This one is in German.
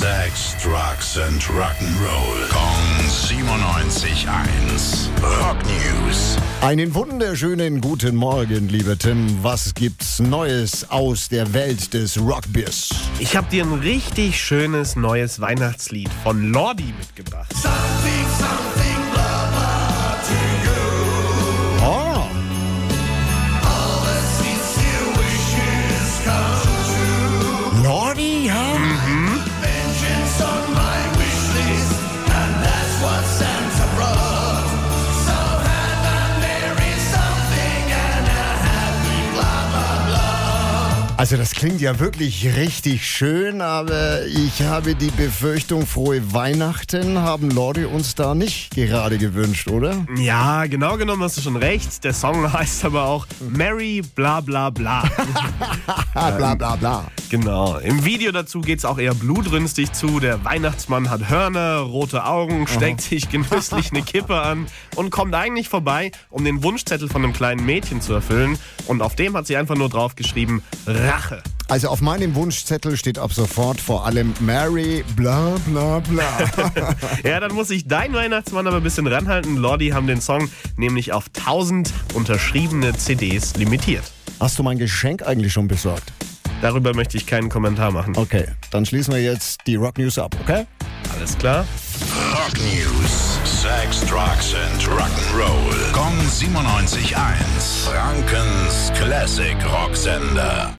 Sex, Drugs and Rock'n'Roll. Kong 97.1. Rock News. Einen wunderschönen guten Morgen, lieber Tim. Was gibt's Neues aus der Welt des Rockbiz? Ich habe dir ein richtig schönes neues Weihnachtslied von Lordi mitgebracht. Oh, Also das klingt ja wirklich richtig schön, aber ich habe die Befürchtung, frohe Weihnachten haben Lordi uns da nicht gerade gewünscht, oder? Ja, genau genommen hast du schon recht. Der Song heißt aber auch Merry bla bla bla. Bla bla bla. Genau. Im Video dazu geht's auch eher blutrünstig zu. Der Weihnachtsmann hat Hörner, rote Augen, steckt sich genüsslich eine Kippe an und kommt eigentlich vorbei, um den Wunschzettel von einem kleinen Mädchen zu erfüllen. Und auf dem hat sie einfach nur drauf geschrieben, Rache. Also auf meinem Wunschzettel steht ab sofort vor allem Mary bla bla bla. Ja, dann muss sich dein Weihnachtsmann aber ein bisschen ranhalten. Lordi haben den Song nämlich auf 1000 unterschriebene CDs limitiert. Hast du mein Geschenk eigentlich schon besorgt? Darüber möchte ich keinen Kommentar machen. Okay, dann schließen wir jetzt die Rock News ab, okay? Alles klar? Rock News. Sex, Drugs and Rock'n'Roll. Kong 97.1. Frankens Classic Rocksender.